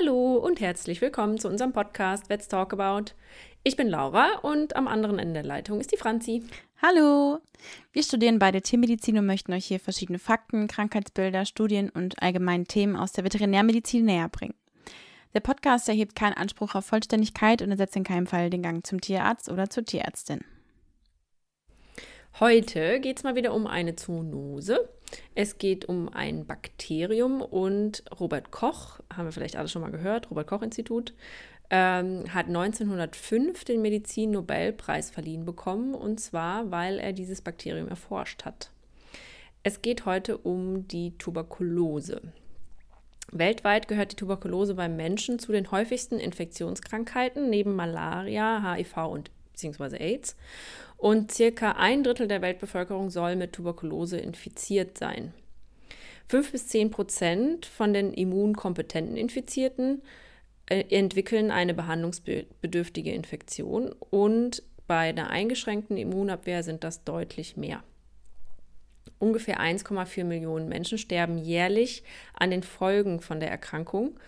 Hallo und herzlich willkommen zu unserem Podcast Let's Talk About. Ich bin Laura und am anderen Ende der Leitung ist die Franzi. Hallo! Wir studieren beide Tiermedizin und möchten euch hier verschiedene Fakten, Krankheitsbilder, Studien und allgemeine Themen aus der Veterinärmedizin näher bringen. Der Podcast erhebt keinen Anspruch auf Vollständigkeit und ersetzt in keinem Fall den Gang zum Tierarzt oder zur Tierärztin. Heute geht es mal wieder um eine Zoonose. Es geht um ein Bakterium und Robert Koch, haben wir vielleicht alle schon mal gehört, Robert Koch Institut, ähm, hat 1905 den Medizin-Nobelpreis verliehen bekommen und zwar, weil er dieses Bakterium erforscht hat. Es geht heute um die Tuberkulose. Weltweit gehört die Tuberkulose beim Menschen zu den häufigsten Infektionskrankheiten neben Malaria, HIV und bzw. AIDS und circa ein Drittel der Weltbevölkerung soll mit Tuberkulose infiziert sein. Fünf bis zehn Prozent von den immunkompetenten Infizierten äh, entwickeln eine behandlungsbedürftige Infektion und bei einer eingeschränkten Immunabwehr sind das deutlich mehr. Ungefähr 1,4 Millionen Menschen sterben jährlich an den Folgen von der Erkrankung.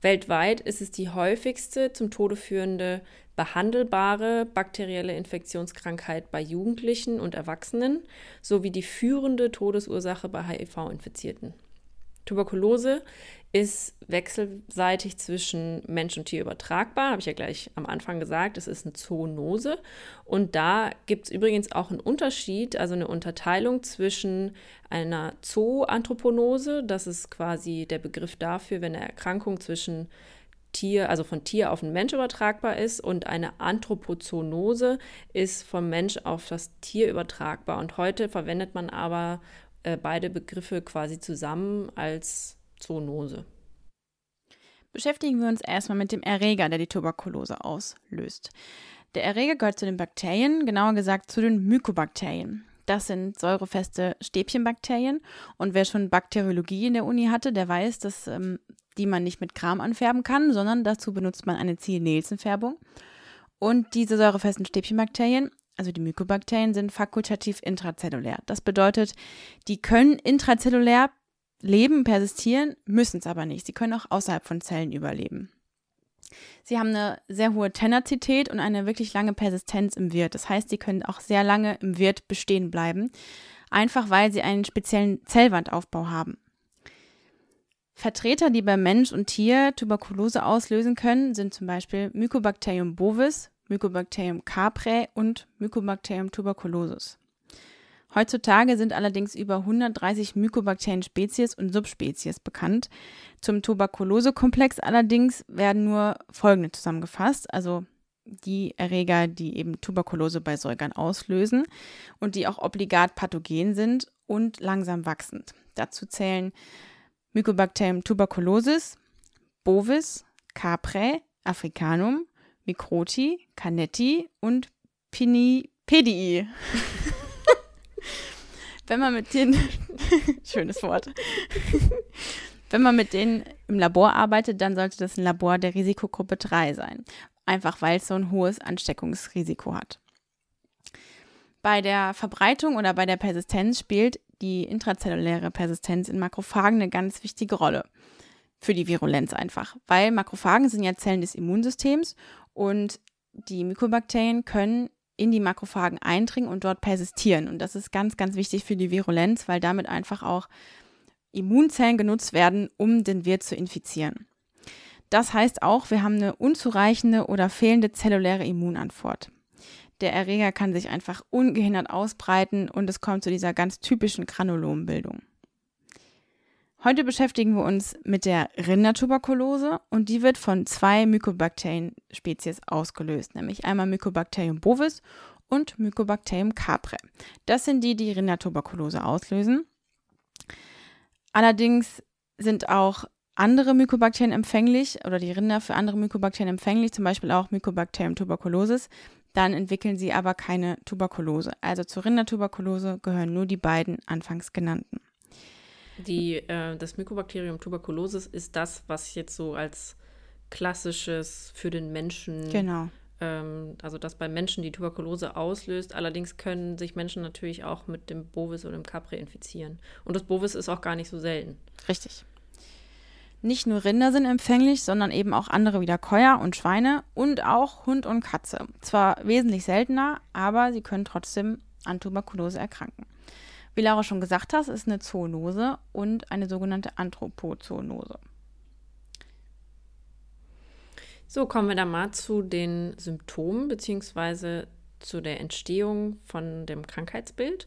Weltweit ist es die häufigste zum Tode führende behandelbare bakterielle Infektionskrankheit bei Jugendlichen und Erwachsenen sowie die führende Todesursache bei HIV-Infizierten. Tuberkulose ist wechselseitig zwischen Mensch und Tier übertragbar, habe ich ja gleich am Anfang gesagt, es ist eine Zoonose. Und da gibt es übrigens auch einen Unterschied, also eine Unterteilung zwischen einer Zoanthroponose, das ist quasi der Begriff dafür, wenn eine Erkrankung zwischen Tier, also von Tier auf den Mensch übertragbar ist und eine Anthropozoonose ist vom Mensch auf das Tier übertragbar. Und heute verwendet man aber äh, beide Begriffe quasi zusammen als Zoonose. Beschäftigen wir uns erstmal mit dem Erreger, der die Tuberkulose auslöst. Der Erreger gehört zu den Bakterien, genauer gesagt zu den Mykobakterien. Das sind säurefeste Stäbchenbakterien. Und wer schon Bakteriologie in der Uni hatte, der weiß, dass ähm, die man nicht mit Kram anfärben kann, sondern dazu benutzt man eine Ziel-Nielsen-Färbung. Und diese säurefesten Stäbchenbakterien, also die Mykobakterien, sind fakultativ intrazellulär. Das bedeutet, die können intrazellulär leben, persistieren, müssen es aber nicht. Sie können auch außerhalb von Zellen überleben. Sie haben eine sehr hohe Tenazität und eine wirklich lange Persistenz im Wirt. Das heißt, sie können auch sehr lange im Wirt bestehen bleiben, einfach weil sie einen speziellen Zellwandaufbau haben. Vertreter, die bei Mensch und Tier Tuberkulose auslösen können, sind zum Beispiel Mycobacterium bovis, Mycobacterium caprae und Mycobacterium tuberculosis. Heutzutage sind allerdings über 130 Mycobakterien-Spezies und Subspezies bekannt. Zum Tuberkulosekomplex allerdings werden nur folgende zusammengefasst, also die Erreger, die eben Tuberkulose bei Säugern auslösen und die auch obligat pathogen sind und langsam wachsend. Dazu zählen Mycobacterium tuberculosis, bovis, caprae, africanum, microti, canetti und pinnipedii. Wenn man mit denen, schönes Wort, wenn man mit denen im Labor arbeitet, dann sollte das ein Labor der Risikogruppe 3 sein. Einfach weil es so ein hohes Ansteckungsrisiko hat. Bei der Verbreitung oder bei der Persistenz spielt die intrazelluläre Persistenz in Makrophagen eine ganz wichtige Rolle. Für die Virulenz einfach. Weil Makrophagen sind ja Zellen des Immunsystems und die Mykobakterien können in die Makrophagen eindringen und dort persistieren. Und das ist ganz, ganz wichtig für die Virulenz, weil damit einfach auch Immunzellen genutzt werden, um den Wirt zu infizieren. Das heißt auch, wir haben eine unzureichende oder fehlende zelluläre Immunantwort. Der Erreger kann sich einfach ungehindert ausbreiten und es kommt zu dieser ganz typischen Granulombildung. Heute beschäftigen wir uns mit der Rindertuberkulose und die wird von zwei Mycobacterien-Spezies ausgelöst, nämlich einmal Mycobacterium bovis und Mycobacterium caprae. Das sind die, die Rindertuberkulose auslösen. Allerdings sind auch andere Mycobakterien empfänglich oder die Rinder für andere Mycobakterien empfänglich, zum Beispiel auch Mycobacterium tuberculosis. Dann entwickeln sie aber keine Tuberkulose. Also zur Rindertuberkulose gehören nur die beiden anfangs genannten. Die, äh, das Mycobacterium tuberculosis ist das, was jetzt so als klassisches für den Menschen. Genau. Ähm, also das bei Menschen die Tuberkulose auslöst. Allerdings können sich Menschen natürlich auch mit dem Bovis oder dem Capre infizieren. Und das Bovis ist auch gar nicht so selten. Richtig. Nicht nur Rinder sind empfänglich, sondern eben auch andere wie der Keuer und Schweine und auch Hund und Katze. Zwar wesentlich seltener, aber sie können trotzdem an Tuberkulose erkranken. Wie Laura schon gesagt hat, ist eine Zoonose und eine sogenannte Anthropozoonose. So, kommen wir dann mal zu den Symptomen bzw. zu der Entstehung von dem Krankheitsbild.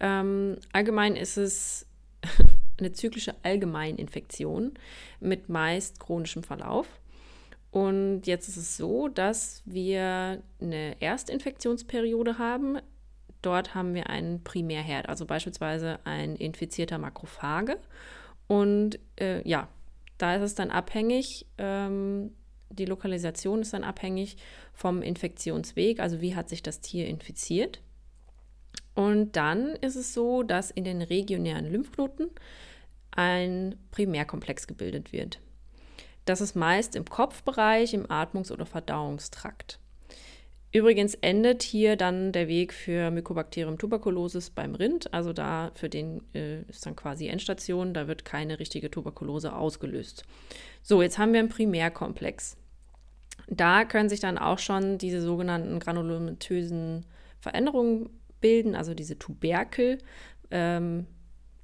Ähm, allgemein ist es eine zyklische Allgemeininfektion mit meist chronischem Verlauf. Und jetzt ist es so, dass wir eine Erstinfektionsperiode haben. Dort haben wir einen Primärherd, also beispielsweise ein infizierter Makrophage. Und äh, ja, da ist es dann abhängig, ähm, die Lokalisation ist dann abhängig vom Infektionsweg, also wie hat sich das Tier infiziert. Und dann ist es so, dass in den regionären Lymphknoten ein Primärkomplex gebildet wird. Das ist meist im Kopfbereich, im Atmungs- oder Verdauungstrakt. Übrigens endet hier dann der Weg für Mycobacterium tuberculosis beim Rind. Also da für den äh, ist dann quasi Endstation, da wird keine richtige Tuberkulose ausgelöst. So, jetzt haben wir einen Primärkomplex. Da können sich dann auch schon diese sogenannten granulomatösen Veränderungen bilden, also diese Tuberkel. Ähm,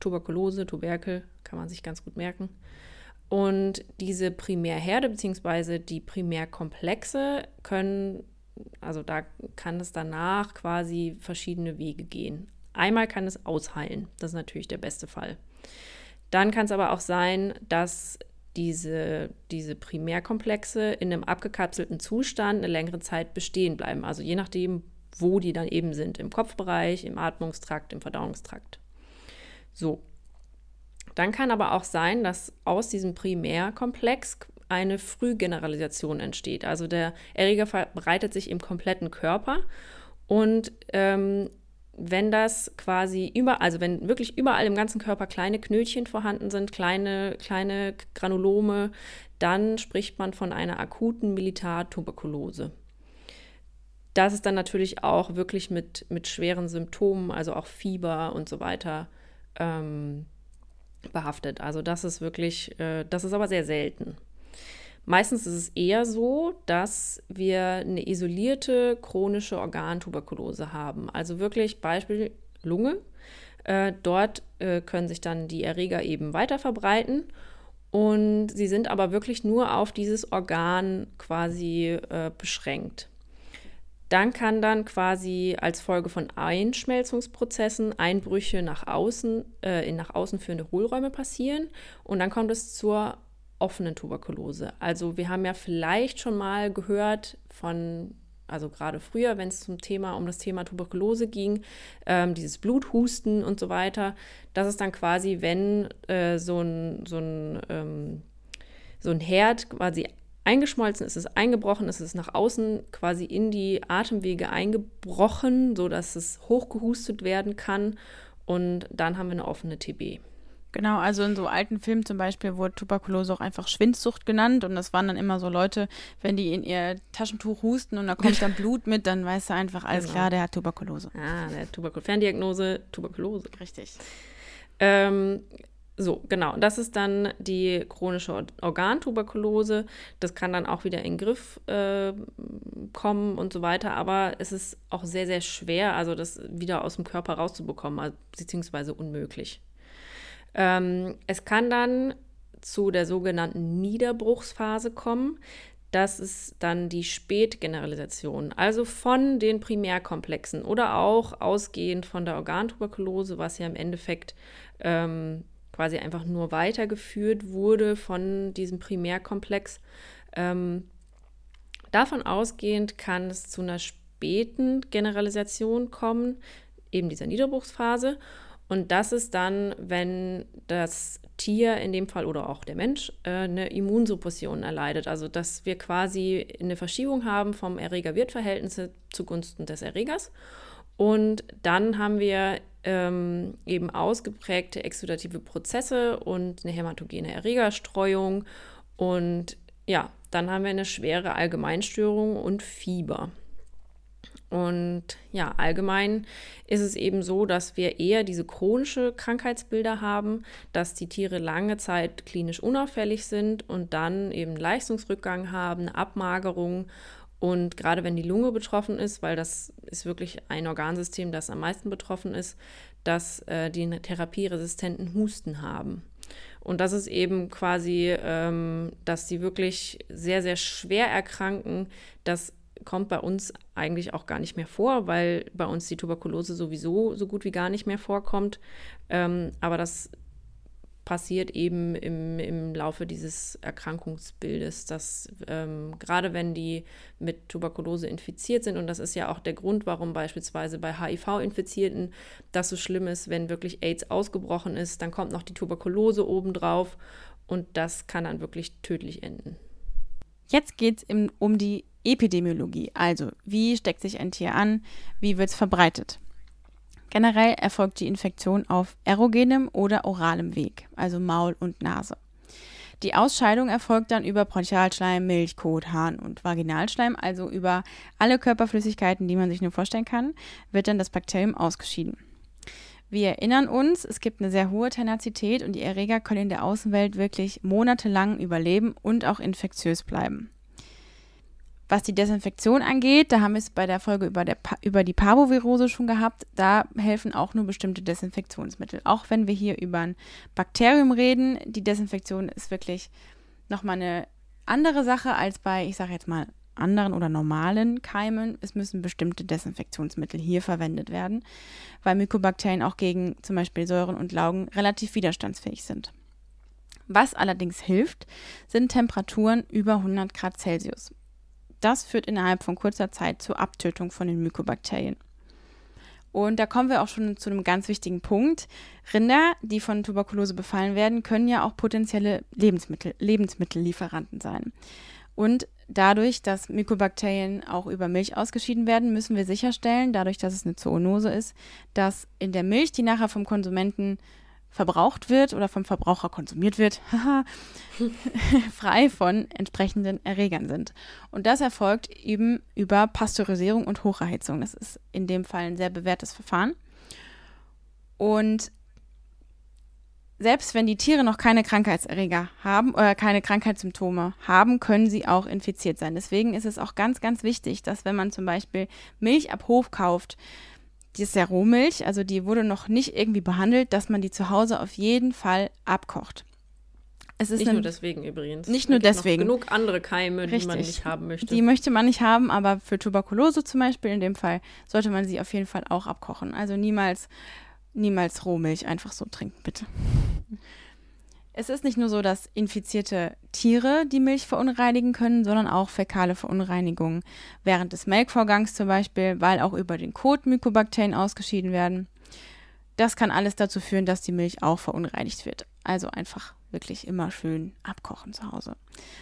Tuberkulose, Tuberkel, kann man sich ganz gut merken. Und diese Primärherde bzw. die Primärkomplexe können, also da kann es danach quasi verschiedene Wege gehen. Einmal kann es ausheilen, das ist natürlich der beste Fall. Dann kann es aber auch sein, dass diese, diese Primärkomplexe in einem abgekapselten Zustand eine längere Zeit bestehen bleiben. Also je nachdem, wo die dann eben sind, im Kopfbereich, im Atmungstrakt, im Verdauungstrakt. So. Dann kann aber auch sein, dass aus diesem Primärkomplex eine Frühgeneralisation entsteht. Also der Erreger verbreitet sich im kompletten Körper und ähm, wenn das quasi über, also wenn wirklich überall im ganzen Körper kleine Knötchen vorhanden sind, kleine, kleine Granulome, dann spricht man von einer akuten Militartuberkulose. Das ist dann natürlich auch wirklich mit, mit schweren Symptomen, also auch Fieber und so weiter, ähm, behaftet. Also das ist wirklich, äh, das ist aber sehr selten. Meistens ist es eher so, dass wir eine isolierte chronische Organtuberkulose haben. Also wirklich Beispiel Lunge. Äh, dort äh, können sich dann die Erreger eben weiter verbreiten und sie sind aber wirklich nur auf dieses Organ quasi äh, beschränkt. Dann kann dann quasi als Folge von Einschmelzungsprozessen Einbrüche nach außen, äh, in nach außen führende Hohlräume passieren und dann kommt es zur offenen Tuberkulose. Also wir haben ja vielleicht schon mal gehört von, also gerade früher, wenn es zum Thema um das Thema Tuberkulose ging, ähm, dieses Bluthusten und so weiter. Das ist dann quasi, wenn äh, so ein, so ein, ähm, so ein Herd quasi eingeschmolzen ist, es eingebrochen, ist es nach außen quasi in die Atemwege eingebrochen, sodass es hochgehustet werden kann. Und dann haben wir eine offene TB. Genau, also in so alten Filmen zum Beispiel wurde Tuberkulose auch einfach Schwindsucht genannt und das waren dann immer so Leute, wenn die in ihr Taschentuch husten und da kommt dann Blut mit, dann weißt du einfach, alles genau. klar, der hat Tuberkulose. Ah, der hat Tuberkulose. Ferndiagnose, Tuberkulose. Richtig. Ähm, so, genau. Das ist dann die chronische Organtuberkulose. Das kann dann auch wieder in den Griff äh, kommen und so weiter. Aber es ist auch sehr, sehr schwer, also das wieder aus dem Körper rauszubekommen, also, beziehungsweise unmöglich. Ähm, es kann dann zu der sogenannten Niederbruchsphase kommen. Das ist dann die Spätgeneralisation, also von den Primärkomplexen oder auch ausgehend von der Organtuberkulose, was ja im Endeffekt ähm, quasi einfach nur weitergeführt wurde von diesem Primärkomplex. Ähm, davon ausgehend kann es zu einer späten Generalisation kommen, eben dieser Niederbruchsphase. Und das ist dann, wenn das Tier in dem Fall oder auch der Mensch äh, eine Immunsuppression erleidet. Also dass wir quasi eine Verschiebung haben vom Erreger-Wirt-Verhältnis zugunsten des Erregers. Und dann haben wir ähm, eben ausgeprägte exudative Prozesse und eine hämatogene Erregerstreuung. Und ja, dann haben wir eine schwere Allgemeinstörung und Fieber. Und ja, allgemein ist es eben so, dass wir eher diese chronische Krankheitsbilder haben, dass die Tiere lange Zeit klinisch unauffällig sind und dann eben Leistungsrückgang haben, Abmagerung. Und gerade wenn die Lunge betroffen ist, weil das ist wirklich ein Organsystem, das am meisten betroffen ist, dass äh, die therapieresistenten Husten haben. Und das ist eben quasi, ähm, dass sie wirklich sehr, sehr schwer erkranken, dass kommt bei uns eigentlich auch gar nicht mehr vor, weil bei uns die Tuberkulose sowieso so gut wie gar nicht mehr vorkommt. Ähm, aber das passiert eben im, im Laufe dieses Erkrankungsbildes, dass ähm, gerade wenn die mit Tuberkulose infiziert sind, und das ist ja auch der Grund, warum beispielsweise bei HIV-Infizierten das so schlimm ist, wenn wirklich AIDS ausgebrochen ist, dann kommt noch die Tuberkulose obendrauf und das kann dann wirklich tödlich enden. Jetzt geht es um die Epidemiologie, also wie steckt sich ein Tier an, wie wird es verbreitet. Generell erfolgt die Infektion auf erogenem oder oralem Weg, also Maul und Nase. Die Ausscheidung erfolgt dann über Bronchialschleim, Milch, Kot, Harn und Vaginalschleim, also über alle Körperflüssigkeiten, die man sich nur vorstellen kann, wird dann das Bakterium ausgeschieden. Wir erinnern uns, es gibt eine sehr hohe Tenazität und die Erreger können in der Außenwelt wirklich monatelang überleben und auch infektiös bleiben. Was die Desinfektion angeht, da haben wir es bei der Folge über, der, über die Parvovirose schon gehabt, da helfen auch nur bestimmte Desinfektionsmittel. Auch wenn wir hier über ein Bakterium reden, die Desinfektion ist wirklich nochmal eine andere Sache als bei, ich sage jetzt mal, anderen oder normalen Keimen. Es müssen bestimmte Desinfektionsmittel hier verwendet werden, weil Mykobakterien auch gegen zum Beispiel Säuren und Laugen relativ widerstandsfähig sind. Was allerdings hilft, sind Temperaturen über 100 Grad Celsius. Das führt innerhalb von kurzer Zeit zur Abtötung von den Mykobakterien. Und da kommen wir auch schon zu einem ganz wichtigen Punkt. Rinder, die von Tuberkulose befallen werden, können ja auch potenzielle Lebensmittel, Lebensmittellieferanten sein. Und dadurch, dass Mykobakterien auch über Milch ausgeschieden werden, müssen wir sicherstellen, dadurch, dass es eine Zoonose ist, dass in der Milch, die nachher vom Konsumenten verbraucht wird oder vom Verbraucher konsumiert wird, frei von entsprechenden Erregern sind. Und das erfolgt eben über Pasteurisierung und Hocherhitzung. Das ist in dem Fall ein sehr bewährtes Verfahren. Und selbst wenn die Tiere noch keine Krankheitserreger haben oder keine Krankheitssymptome haben, können sie auch infiziert sein. Deswegen ist es auch ganz, ganz wichtig, dass wenn man zum Beispiel Milch ab Hof kauft, die ist ja Rohmilch, also die wurde noch nicht irgendwie behandelt, dass man die zu Hause auf jeden Fall abkocht. Es ist nicht nur deswegen übrigens. Nicht nur deswegen. genug andere Keime, Richtig. die man nicht haben möchte. Die möchte man nicht haben, aber für Tuberkulose zum Beispiel in dem Fall sollte man sie auf jeden Fall auch abkochen. Also niemals, niemals Rohmilch einfach so trinken, bitte. Es ist nicht nur so, dass infizierte Tiere die Milch verunreinigen können, sondern auch fäkale Verunreinigungen während des Melkvorgangs zum Beispiel, weil auch über den Kot Mykobakterien ausgeschieden werden. Das kann alles dazu führen, dass die Milch auch verunreinigt wird. Also einfach wirklich immer schön abkochen zu Hause.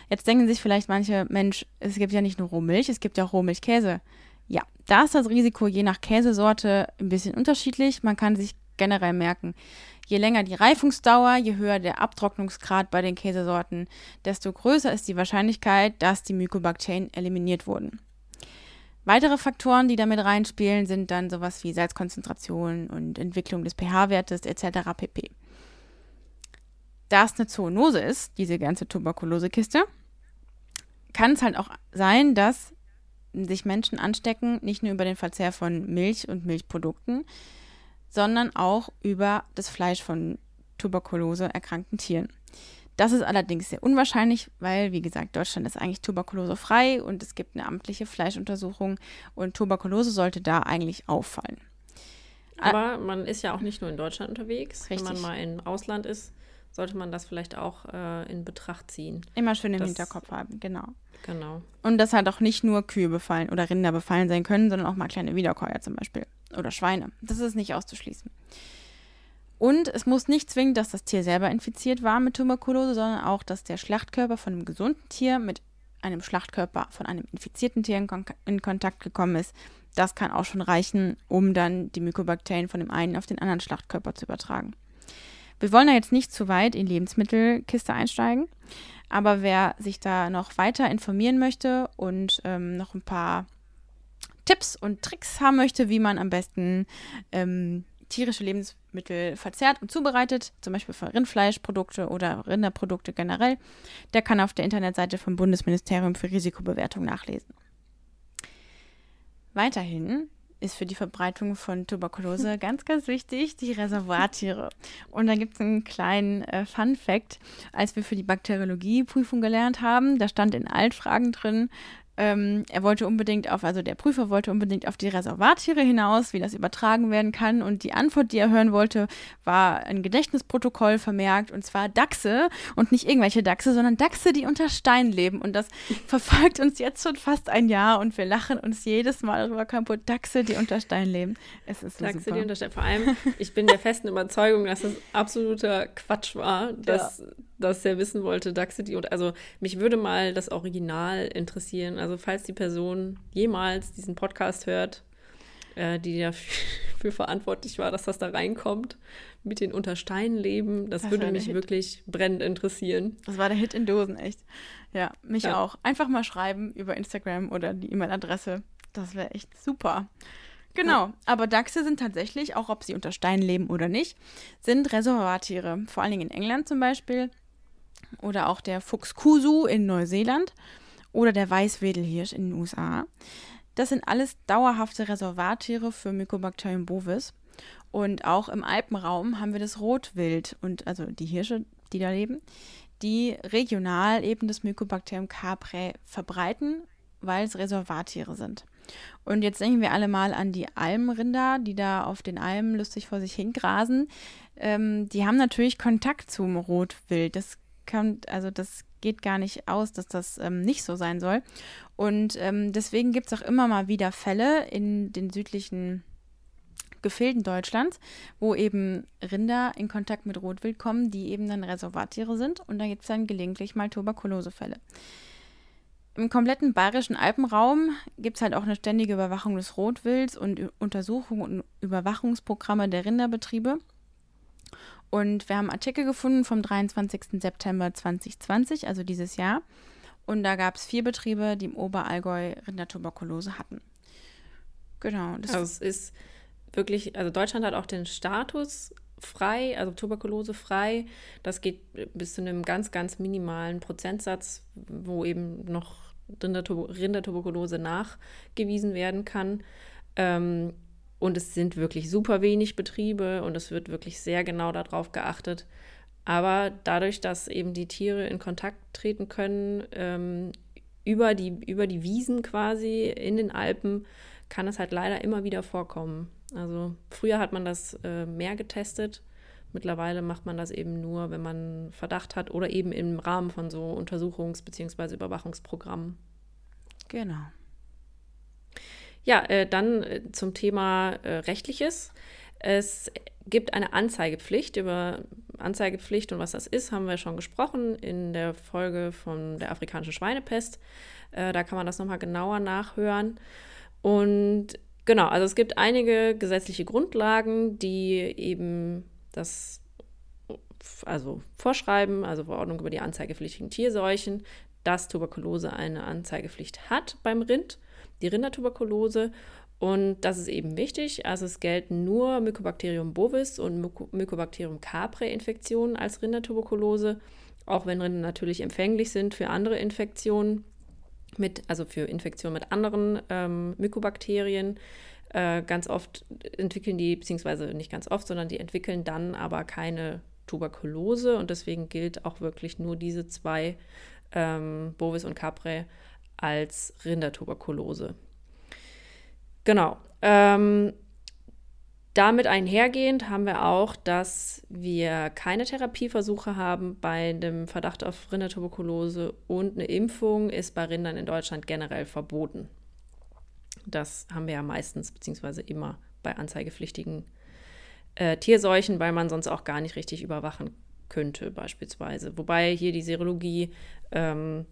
Jetzt denken sich vielleicht manche, Mensch, es gibt ja nicht nur Rohmilch, es gibt ja auch Rohmilchkäse. Ja, da ist das Risiko je nach Käsesorte ein bisschen unterschiedlich. Man kann sich generell merken, Je länger die Reifungsdauer, je höher der Abtrocknungsgrad bei den Käsesorten, desto größer ist die Wahrscheinlichkeit, dass die Mykobakterien eliminiert wurden. Weitere Faktoren, die damit reinspielen, sind dann sowas wie Salzkonzentration und Entwicklung des pH-Wertes etc. pp. Da es eine Zoonose ist, diese ganze Tuberkulosekiste, kann es halt auch sein, dass sich Menschen anstecken, nicht nur über den Verzehr von Milch und Milchprodukten, sondern auch über das Fleisch von Tuberkulose erkrankten Tieren. Das ist allerdings sehr unwahrscheinlich, weil, wie gesagt, Deutschland ist eigentlich tuberkulosefrei und es gibt eine amtliche Fleischuntersuchung und Tuberkulose sollte da eigentlich auffallen. Aber man ist ja auch nicht nur in Deutschland unterwegs. Richtig. Wenn man mal im Ausland ist, sollte man das vielleicht auch äh, in Betracht ziehen. Immer schön im das, Hinterkopf haben, genau. Genau. Und dass halt auch nicht nur Kühe befallen oder Rinder befallen sein können, sondern auch mal kleine Wiederkäuer zum Beispiel oder Schweine. Das ist nicht auszuschließen. Und es muss nicht zwingend, dass das Tier selber infiziert war mit Tuberkulose, sondern auch, dass der Schlachtkörper von einem gesunden Tier mit einem Schlachtkörper von einem infizierten Tier in, Kon in Kontakt gekommen ist. Das kann auch schon reichen, um dann die Mykobakterien von dem einen auf den anderen Schlachtkörper zu übertragen. Wir wollen da jetzt nicht zu weit in Lebensmittelkiste einsteigen, aber wer sich da noch weiter informieren möchte und ähm, noch ein paar Tipps und Tricks haben möchte, wie man am besten ähm, tierische Lebensmittel verzehrt und zubereitet, zum Beispiel für Rindfleischprodukte oder Rinderprodukte generell, der kann auf der Internetseite vom Bundesministerium für Risikobewertung nachlesen. Weiterhin ist für die Verbreitung von Tuberkulose ganz, ganz wichtig, die Reservoirtiere. Und da gibt es einen kleinen äh, Fun Fact, als wir für die Bakteriologie-Prüfung gelernt haben, da stand in Altfragen drin, ähm, er wollte unbedingt auf, also der Prüfer wollte unbedingt auf die Reservattiere hinaus, wie das übertragen werden kann. Und die Antwort, die er hören wollte, war ein Gedächtnisprotokoll vermerkt und zwar Dachse und nicht irgendwelche Dachse, sondern Dachse, die unter Stein leben. Und das verfolgt uns jetzt schon fast ein Jahr und wir lachen uns jedes Mal darüber kaputt. Dachse, die unter Stein leben. Es ist so Dachse, super. die unter Stein. Vor allem, ich bin der festen Überzeugung, dass das absoluter Quatsch war, dass, ja. Dass er wissen wollte, Dachse, die unter. Also, mich würde mal das Original interessieren. Also, falls die Person jemals diesen Podcast hört, äh, die dafür verantwortlich war, dass das da reinkommt, mit den Untersteinen leben, das, das würde mich Hit. wirklich brennend interessieren. Das war der Hit in Dosen, echt. Ja, mich ja. auch. Einfach mal schreiben über Instagram oder die E-Mail-Adresse. Das wäre echt super. Genau, ja. aber Dachse sind tatsächlich, auch ob sie unter Steinen leben oder nicht, sind Reservoirtiere. Vor allen Dingen in England zum Beispiel. Oder auch der Fuchs Kusu in Neuseeland oder der Weißwedelhirsch in den USA. Das sind alles dauerhafte Reservattiere für Mycobacterium bovis. Und auch im Alpenraum haben wir das Rotwild und also die Hirsche, die da leben, die regional eben das Mycobacterium caprae verbreiten, weil es Reservattiere sind. Und jetzt denken wir alle mal an die Almrinder, die da auf den Almen lustig vor sich hingrasen. Ähm, die haben natürlich Kontakt zum Rotwild. Das kann, also das geht gar nicht aus, dass das ähm, nicht so sein soll. Und ähm, deswegen gibt es auch immer mal wieder Fälle in den südlichen Gefilden Deutschlands, wo eben Rinder in Kontakt mit Rotwild kommen, die eben dann Reservattiere sind. Und da gibt es dann gelegentlich mal Tuberkulosefälle. Im kompletten bayerischen Alpenraum gibt es halt auch eine ständige Überwachung des Rotwilds und Untersuchungen und Überwachungsprogramme der Rinderbetriebe. Und wir haben Artikel gefunden vom 23. September 2020, also dieses Jahr. Und da gab es vier Betriebe, die im Oberallgäu Rindertuberkulose hatten. Genau. also es ist wirklich, also Deutschland hat auch den Status frei, also Tuberkulose frei. Das geht bis zu einem ganz, ganz minimalen Prozentsatz, wo eben noch Rindertuberkulose nachgewiesen werden kann. Ähm, und es sind wirklich super wenig Betriebe und es wird wirklich sehr genau darauf geachtet. Aber dadurch, dass eben die Tiere in Kontakt treten können, ähm, über, die, über die Wiesen quasi in den Alpen, kann es halt leider immer wieder vorkommen. Also früher hat man das äh, mehr getestet. Mittlerweile macht man das eben nur, wenn man Verdacht hat oder eben im Rahmen von so Untersuchungs- bzw. Überwachungsprogrammen. Genau. Ja, äh, dann äh, zum Thema äh, Rechtliches. Es gibt eine Anzeigepflicht. Über Anzeigepflicht und was das ist, haben wir schon gesprochen in der Folge von der afrikanischen Schweinepest. Äh, da kann man das nochmal genauer nachhören. Und genau, also es gibt einige gesetzliche Grundlagen, die eben das also vorschreiben, also Verordnung über die anzeigepflichtigen Tierseuchen, dass Tuberkulose eine Anzeigepflicht hat beim Rind die Rindertuberkulose. Und das ist eben wichtig. Also es gelten nur Mycobacterium bovis und Mycobacterium caprae Infektionen als Rindertuberkulose, auch wenn Rinder natürlich empfänglich sind für andere Infektionen, mit, also für Infektionen mit anderen ähm, Mykobakterien. Äh, ganz oft entwickeln die, beziehungsweise nicht ganz oft, sondern die entwickeln dann aber keine Tuberkulose und deswegen gilt auch wirklich nur diese zwei, ähm, Bovis und Caprae, als Rindertuberkulose. Genau. Ähm, damit einhergehend haben wir auch, dass wir keine Therapieversuche haben bei dem Verdacht auf Rindertuberkulose und eine Impfung ist bei Rindern in Deutschland generell verboten. Das haben wir ja meistens beziehungsweise immer bei anzeigepflichtigen äh, Tierseuchen, weil man sonst auch gar nicht richtig überwachen könnte beispielsweise. Wobei hier die Serologie ähm,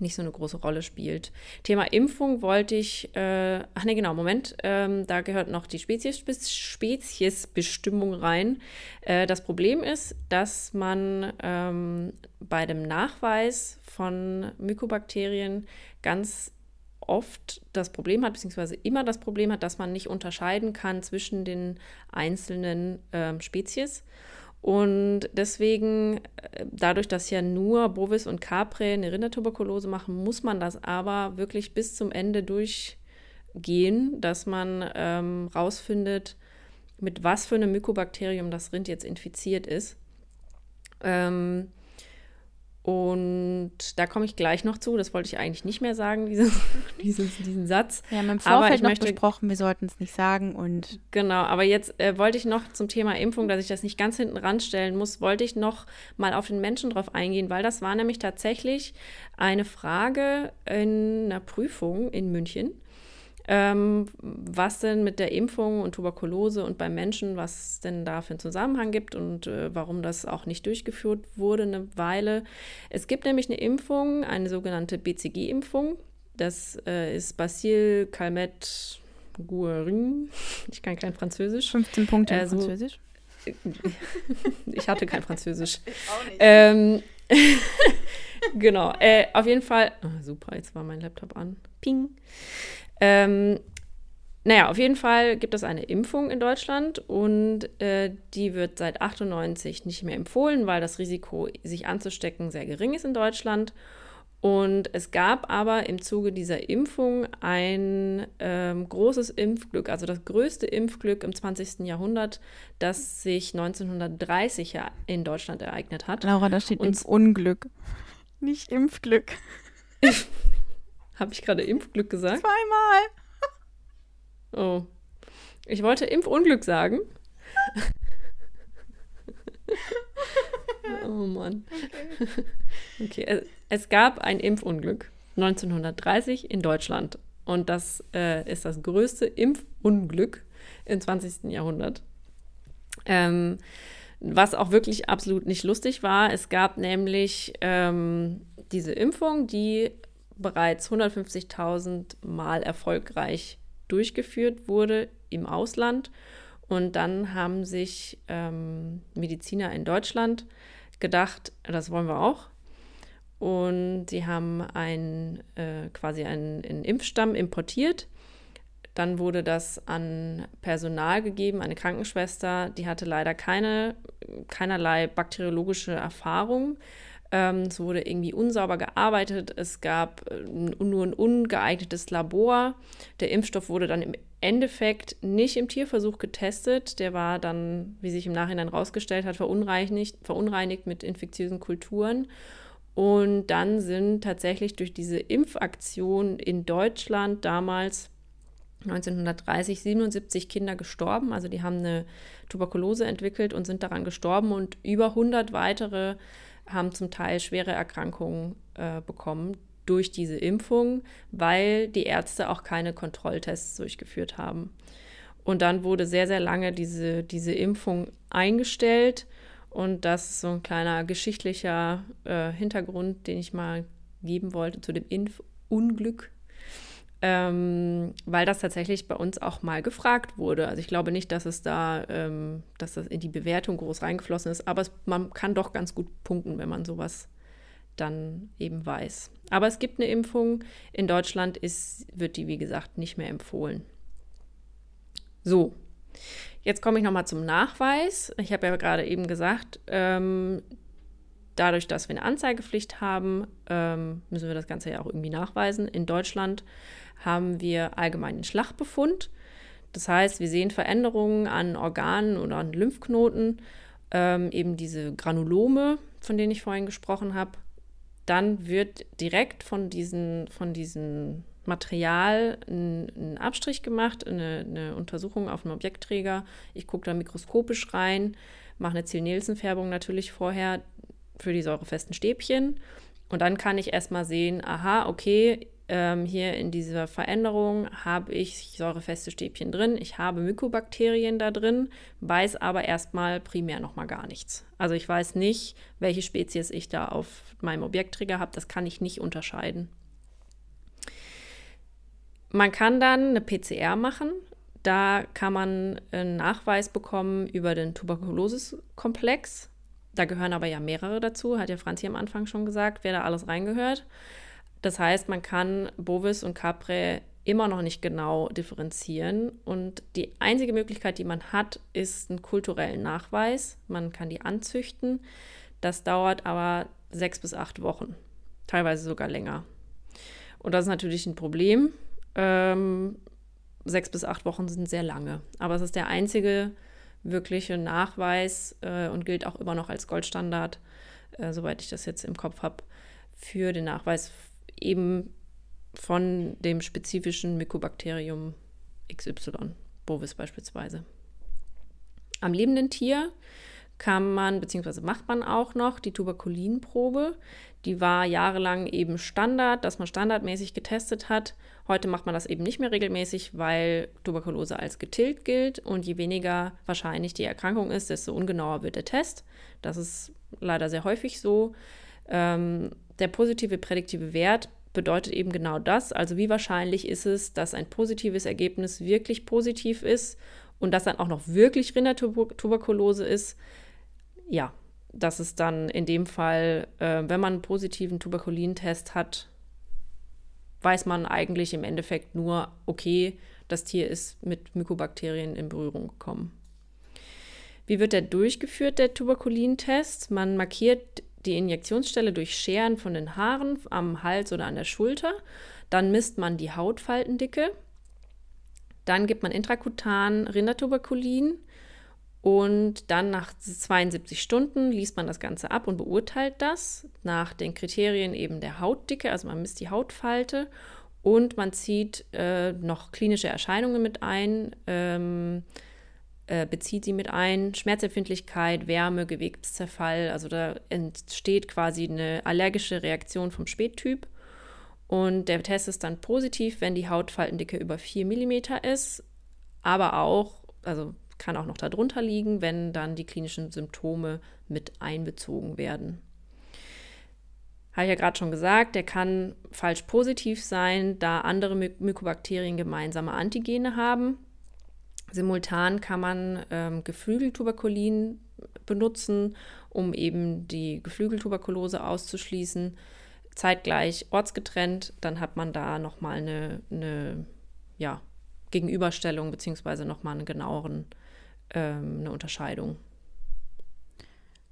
nicht so eine große Rolle spielt. Thema Impfung wollte ich, äh, ach nee, genau, Moment, ähm, da gehört noch die Spezies, Speziesbestimmung rein. Äh, das Problem ist, dass man ähm, bei dem Nachweis von Mykobakterien ganz oft das Problem hat, beziehungsweise immer das Problem hat, dass man nicht unterscheiden kann zwischen den einzelnen ähm, Spezies. Und deswegen, äh, dadurch, dass ja nur Bovis und Capre eine Rindertuberkulose machen, muss man das aber wirklich bis zum Ende durchgehen, dass man ähm, rausfindet, mit was für einem Mykobakterium das Rind jetzt infiziert ist. Ähm, und da komme ich gleich noch zu. Das wollte ich eigentlich nicht mehr sagen, dieses, dieses, diesen Satz. Wir haben im Vorfeld noch möchte, besprochen, wir sollten es nicht sagen. und Genau, aber jetzt äh, wollte ich noch zum Thema Impfung, dass ich das nicht ganz hinten ranstellen muss, wollte ich noch mal auf den Menschen drauf eingehen, weil das war nämlich tatsächlich eine Frage in einer Prüfung in München ähm, was denn mit der Impfung und Tuberkulose und beim Menschen, was denn da für einen Zusammenhang gibt und äh, warum das auch nicht durchgeführt wurde eine Weile. Es gibt nämlich eine Impfung, eine sogenannte BCG-Impfung. Das äh, ist Bacille Calmette Guerin. Ich kann kein Französisch. 15 Punkte in äh, so, Französisch. ich hatte kein Französisch. Ich auch nicht. Ähm, genau. Äh, auf jeden Fall. Oh, super, jetzt war mein Laptop an. Ping. Ähm, naja, auf jeden Fall gibt es eine Impfung in Deutschland und äh, die wird seit 98 nicht mehr empfohlen, weil das Risiko, sich anzustecken, sehr gering ist in Deutschland. Und es gab aber im Zuge dieser Impfung ein ähm, großes Impfglück, also das größte Impfglück im 20. Jahrhundert, das sich 1930 ja in Deutschland ereignet hat. Laura, da steht Impfunglück, nicht Impfglück. Habe ich gerade Impfglück gesagt? Zweimal. Oh. Ich wollte Impfunglück sagen. oh Mann. Okay, okay. Es, gab ein Impfunglück 1930 in Deutschland. Und das äh, ist das größte Impfunglück im 20. Jahrhundert. Ähm, was auch wirklich absolut nicht lustig war. Es gab nämlich ähm, diese Impfung, die bereits 150.000 Mal erfolgreich durchgeführt wurde im Ausland. Und dann haben sich ähm, Mediziner in Deutschland gedacht, das wollen wir auch. Und sie haben ein, äh, quasi einen, einen Impfstamm importiert. Dann wurde das an Personal gegeben, eine Krankenschwester, die hatte leider keine, keinerlei bakteriologische Erfahrung. Ähm, es wurde irgendwie unsauber gearbeitet. Es gab äh, nur ein ungeeignetes Labor. Der Impfstoff wurde dann im Endeffekt nicht im Tierversuch getestet. Der war dann, wie sich im Nachhinein rausgestellt hat, verunreinigt, verunreinigt mit infektiösen Kulturen. Und dann sind tatsächlich durch diese Impfaktion in Deutschland damals 1930 77 Kinder gestorben. Also die haben eine Tuberkulose entwickelt und sind daran gestorben und über 100 weitere haben zum Teil schwere Erkrankungen äh, bekommen durch diese Impfung, weil die Ärzte auch keine Kontrolltests durchgeführt haben. Und dann wurde sehr, sehr lange diese, diese Impfung eingestellt. Und das ist so ein kleiner geschichtlicher äh, Hintergrund, den ich mal geben wollte zu dem Impfunglück, ähm, weil das tatsächlich bei uns auch mal gefragt wurde. Also ich glaube nicht, dass es da, ähm, dass das in die Bewertung groß reingeflossen ist, aber es, man kann doch ganz gut punkten, wenn man sowas dann eben weiß. Aber es gibt eine Impfung. In Deutschland ist, wird die, wie gesagt, nicht mehr empfohlen. So, jetzt komme ich nochmal zum Nachweis. Ich habe ja gerade eben gesagt, ähm, dadurch, dass wir eine Anzeigepflicht haben, ähm, müssen wir das Ganze ja auch irgendwie nachweisen. In Deutschland haben wir allgemeinen Schlachtbefund. Das heißt, wir sehen Veränderungen an Organen oder an Lymphknoten, ähm, eben diese Granulome, von denen ich vorhin gesprochen habe. Dann wird direkt von diesem von diesen Material ein, Abstrich gemacht, eine, eine, Untersuchung auf einem Objektträger. Ich gucke da mikroskopisch rein, mache eine Ziel-Nielsen-Färbung natürlich vorher für die säurefesten Stäbchen. Und dann kann ich erstmal sehen, aha, okay, ähm, hier in dieser Veränderung habe ich säurefeste Stäbchen drin, ich habe Mykobakterien da drin, weiß aber erstmal primär noch mal gar nichts. Also ich weiß nicht, welche Spezies ich da auf meinem Objektträger habe, das kann ich nicht unterscheiden. Man kann dann eine PCR machen. Da kann man einen Nachweis bekommen über den Tuberkulosis-Komplex. Da gehören aber ja mehrere dazu, hat ja Franz hier am Anfang schon gesagt, wer da alles reingehört. Das heißt, man kann Bovis und Capre immer noch nicht genau differenzieren. Und die einzige Möglichkeit, die man hat, ist einen kulturellen Nachweis. Man kann die anzüchten. Das dauert aber sechs bis acht Wochen, teilweise sogar länger. Und das ist natürlich ein Problem. Ähm, sechs bis acht Wochen sind sehr lange. Aber es ist der einzige wirkliche Nachweis äh, und gilt auch immer noch als Goldstandard, äh, soweit ich das jetzt im Kopf habe, für den Nachweis eben von dem spezifischen Mycobacterium XY, Bovis beispielsweise. Am lebenden Tier kann man, beziehungsweise macht man auch noch die Tuberkulinprobe. Die war jahrelang eben Standard, dass man standardmäßig getestet hat. Heute macht man das eben nicht mehr regelmäßig, weil Tuberkulose als getilgt gilt und je weniger wahrscheinlich die Erkrankung ist, desto ungenauer wird der Test. Das ist leider sehr häufig so. Ähm, der positive prädiktive Wert bedeutet eben genau das. Also wie wahrscheinlich ist es, dass ein positives Ergebnis wirklich positiv ist und das dann auch noch wirklich Rindertuberkulose ist. Ja, das ist dann in dem Fall, äh, wenn man einen positiven Tuberkulintest hat, weiß man eigentlich im Endeffekt nur, okay, das Tier ist mit Mykobakterien in Berührung gekommen. Wie wird der durchgeführt, der Tuberkulintest? Man markiert die Injektionsstelle durch Scheren von den Haaren am Hals oder an der Schulter. Dann misst man die Hautfaltendicke. Dann gibt man intrakutan Rindertuberkulin. Und dann nach 72 Stunden liest man das Ganze ab und beurteilt das nach den Kriterien eben der Hautdicke. Also man misst die Hautfalte und man zieht äh, noch klinische Erscheinungen mit ein. Ähm, äh, bezieht sie mit ein. Schmerzempfindlichkeit, Wärme, Gewebszerfall. Also da entsteht quasi eine allergische Reaktion vom Spättyp. Und der Test ist dann positiv, wenn die Hautfaltendicke über 4 mm ist, aber auch, also kann auch noch darunter liegen, wenn dann die klinischen Symptome mit einbezogen werden. Habe ich ja gerade schon gesagt, der kann falsch positiv sein, da andere My Mykobakterien gemeinsame Antigene haben. Simultan kann man ähm, Geflügeltuberkulin benutzen, um eben die Geflügeltuberkulose auszuschließen. Zeitgleich ortsgetrennt, dann hat man da nochmal eine, eine ja, Gegenüberstellung beziehungsweise nochmal einen genaueren, ähm, eine Unterscheidung.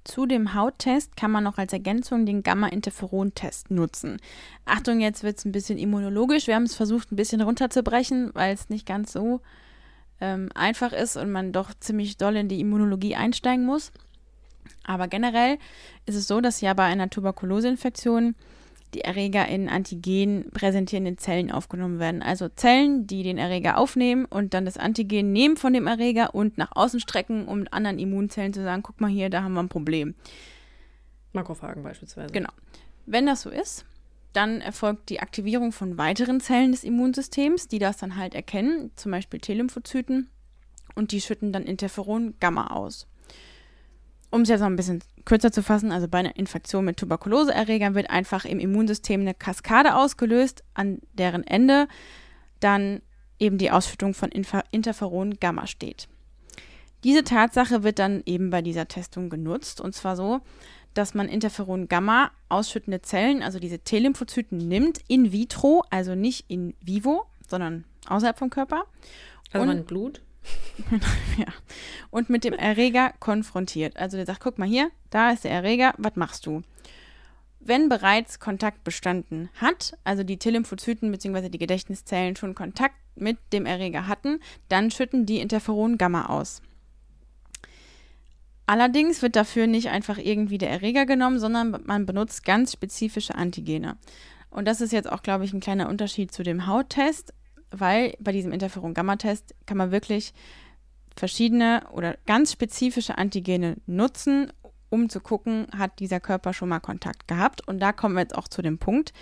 Zu dem Hauttest kann man noch als Ergänzung den Gamma-Interferon-Test nutzen. Achtung, jetzt wird es ein bisschen immunologisch. Wir haben es versucht, ein bisschen runterzubrechen, weil es nicht ganz so ähm, einfach ist und man doch ziemlich doll in die Immunologie einsteigen muss. Aber generell ist es so, dass ja bei einer Tuberkuloseinfektion die Erreger in Antigen präsentierenden Zellen aufgenommen werden. Also Zellen, die den Erreger aufnehmen und dann das Antigen nehmen von dem Erreger und nach außen strecken, um anderen Immunzellen zu sagen, guck mal hier, da haben wir ein Problem. Makrophagen beispielsweise. Genau. Wenn das so ist, dann erfolgt die Aktivierung von weiteren Zellen des Immunsystems, die das dann halt erkennen, zum Beispiel T-Lymphozyten, und die schütten dann Interferon Gamma aus. Um es jetzt noch ein bisschen kürzer zu fassen, also bei einer Infektion mit Tuberkuloseerregern wird einfach im Immunsystem eine Kaskade ausgelöst, an deren Ende dann eben die Ausschüttung von Interferon Gamma steht. Diese Tatsache wird dann eben bei dieser Testung genutzt und zwar so, dass man Interferon Gamma ausschüttende Zellen, also diese T-Lymphozyten nimmt, in vitro, also nicht in vivo, sondern außerhalb vom Körper. Also und, man Blut? ja. Und mit dem Erreger konfrontiert. Also der sagt, guck mal hier, da ist der Erreger, was machst du? Wenn bereits Kontakt bestanden hat, also die T-Lymphozyten bzw. die Gedächtniszellen schon Kontakt mit dem Erreger hatten, dann schütten die Interferon Gamma aus. Allerdings wird dafür nicht einfach irgendwie der Erreger genommen, sondern man benutzt ganz spezifische Antigene. Und das ist jetzt auch, glaube ich, ein kleiner Unterschied zu dem Hauttest, weil bei diesem Interferon-Gamma-Test kann man wirklich verschiedene oder ganz spezifische Antigene nutzen, um zu gucken, hat dieser Körper schon mal Kontakt gehabt. Und da kommen wir jetzt auch zu dem Punkt,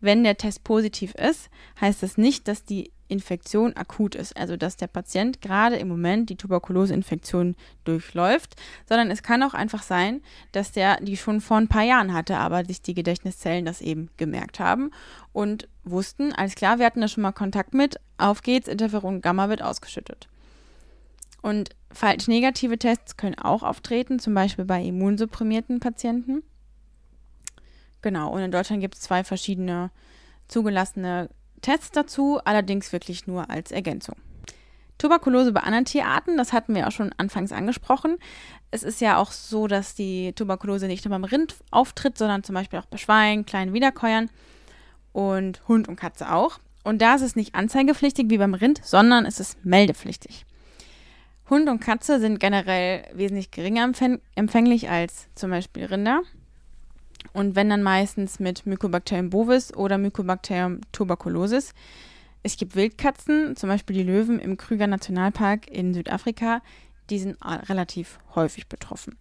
wenn der Test positiv ist, heißt das nicht, dass die Infektion akut ist, also dass der Patient gerade im Moment die Tuberkuloseinfektion durchläuft, sondern es kann auch einfach sein, dass der die schon vor ein paar Jahren hatte, aber sich die Gedächtniszellen das eben gemerkt haben und wussten, alles klar, wir hatten da schon mal Kontakt mit, auf geht's, Interferon Gamma wird ausgeschüttet. Und falsch negative Tests können auch auftreten, zum Beispiel bei immunsupprimierten Patienten. Genau, und in Deutschland gibt es zwei verschiedene zugelassene Tests dazu, allerdings wirklich nur als Ergänzung. Tuberkulose bei anderen Tierarten, das hatten wir auch schon anfangs angesprochen. Es ist ja auch so, dass die Tuberkulose nicht nur beim Rind auftritt, sondern zum Beispiel auch bei Schweinen, kleinen Wiederkäuern und Hund und Katze auch. Und da ist es nicht anzeigepflichtig wie beim Rind, sondern es ist meldepflichtig. Hund und Katze sind generell wesentlich geringer empfänglich als zum Beispiel Rinder. Und wenn dann meistens mit Mycobacterium bovis oder Mycobacterium tuberculosis. Es gibt Wildkatzen, zum Beispiel die Löwen im Krüger Nationalpark in Südafrika, die sind relativ häufig betroffen.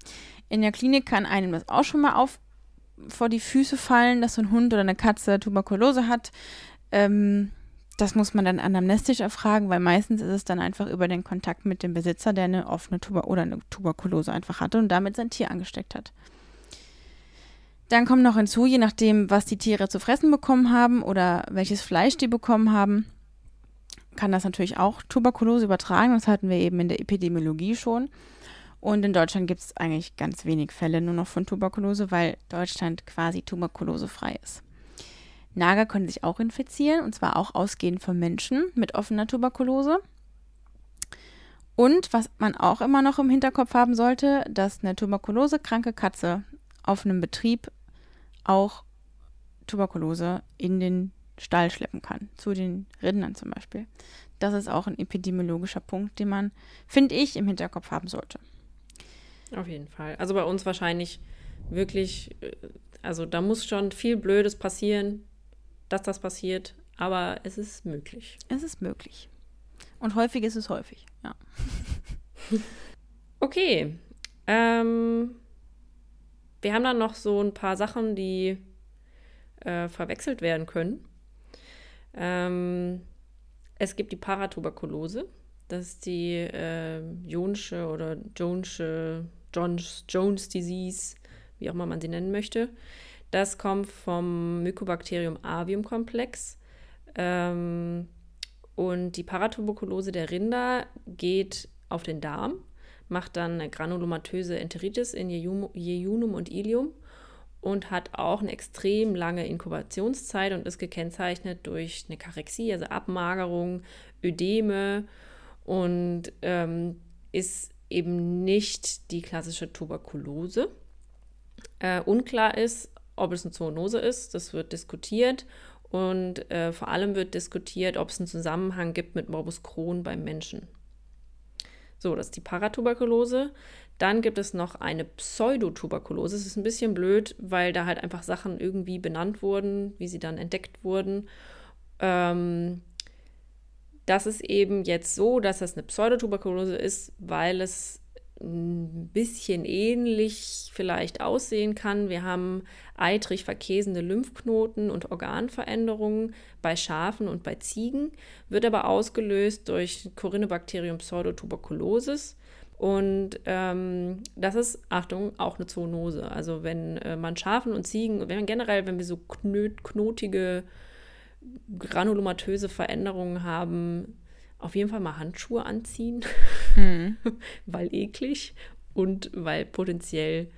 In der Klinik kann einem das auch schon mal auf vor die Füße fallen, dass so ein Hund oder eine Katze Tuberkulose hat. Ähm, das muss man dann anamnestisch erfragen, weil meistens ist es dann einfach über den Kontakt mit dem Besitzer, der eine offene Tuber oder eine Tuberkulose einfach hatte und damit sein Tier angesteckt hat. Dann kommt noch hinzu, je nachdem, was die Tiere zu fressen bekommen haben oder welches Fleisch die bekommen haben, kann das natürlich auch Tuberkulose übertragen. Das hatten wir eben in der Epidemiologie schon. Und in Deutschland gibt es eigentlich ganz wenig Fälle nur noch von Tuberkulose, weil Deutschland quasi tuberkulosefrei ist. Nager können sich auch infizieren, und zwar auch ausgehend von Menschen mit offener Tuberkulose. Und was man auch immer noch im Hinterkopf haben sollte, dass eine tuberkulosekranke Katze auf einem Betrieb auch Tuberkulose in den Stall schleppen kann, zu den Rindern zum Beispiel. Das ist auch ein epidemiologischer Punkt, den man, finde ich, im Hinterkopf haben sollte. Auf jeden Fall. Also bei uns wahrscheinlich wirklich, äh, also da muss schon viel Blödes passieren, dass das passiert, aber es ist möglich. Es ist möglich. Und häufig ist es häufig, ja. okay. Ähm, wir haben dann noch so ein paar Sachen, die äh, verwechselt werden können. Ähm, es gibt die Paratuberkulose. Das ist die äh, Jonesche oder Jonesche, Jones, Jones Disease, wie auch immer man sie nennen möchte. Das kommt vom Mycobacterium avium Komplex. Ähm, und die Paratuberkulose der Rinder geht auf den Darm macht dann eine granulomatöse Enteritis in Jejunum und Ilium und hat auch eine extrem lange Inkubationszeit und ist gekennzeichnet durch eine Karexie, also Abmagerung, Ödeme und ähm, ist eben nicht die klassische Tuberkulose. Äh, unklar ist, ob es eine Zoonose ist, das wird diskutiert und äh, vor allem wird diskutiert, ob es einen Zusammenhang gibt mit Morbus Crohn beim Menschen. So, das ist die Paratuberkulose. Dann gibt es noch eine Pseudotuberkulose. Es ist ein bisschen blöd, weil da halt einfach Sachen irgendwie benannt wurden, wie sie dann entdeckt wurden. Ähm, das ist eben jetzt so, dass das eine Pseudotuberkulose ist, weil es ein bisschen ähnlich vielleicht aussehen kann. Wir haben eitrig verkäsende Lymphknoten und Organveränderungen bei Schafen und bei Ziegen, wird aber ausgelöst durch Corynebacterium pseudotuberculosis. Und ähm, das ist, Achtung, auch eine Zoonose. Also wenn äh, man Schafen und Ziegen, wenn generell, wenn wir so knöt, knotige, granulomatöse Veränderungen haben, auf jeden Fall mal Handschuhe anziehen, mhm. weil eklig und weil potenziell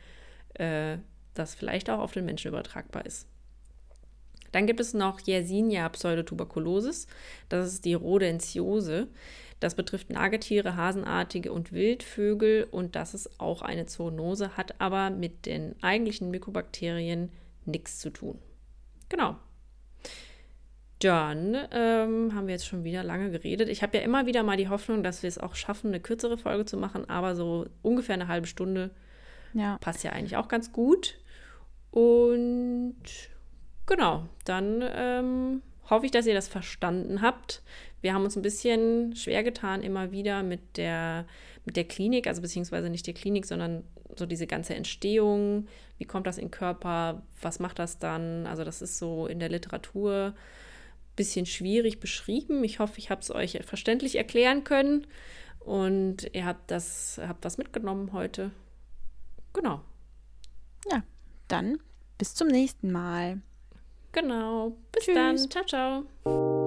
äh, das vielleicht auch auf den Menschen übertragbar ist. Dann gibt es noch Yersinia pseudotuberculosis. Das ist die Rodenziose. Das betrifft Nagetiere, Hasenartige und Wildvögel und das ist auch eine Zoonose, hat aber mit den eigentlichen Mykobakterien nichts zu tun. Genau, dann ähm, haben wir jetzt schon wieder lange geredet. Ich habe ja immer wieder mal die Hoffnung, dass wir es auch schaffen, eine kürzere Folge zu machen, aber so ungefähr eine halbe Stunde ja. passt ja eigentlich auch ganz gut. Und genau, dann ähm, hoffe ich, dass ihr das verstanden habt. Wir haben uns ein bisschen schwer getan, immer wieder mit der, mit der Klinik, also beziehungsweise nicht der Klinik, sondern so diese ganze Entstehung. Wie kommt das in den Körper? Was macht das dann? Also, das ist so in der Literatur bisschen schwierig beschrieben. Ich hoffe, ich habe es euch verständlich erklären können und ihr habt das, habt was mitgenommen heute. Genau. Ja, dann bis zum nächsten Mal. Genau. Bis Tschüss. dann. Ciao, ciao.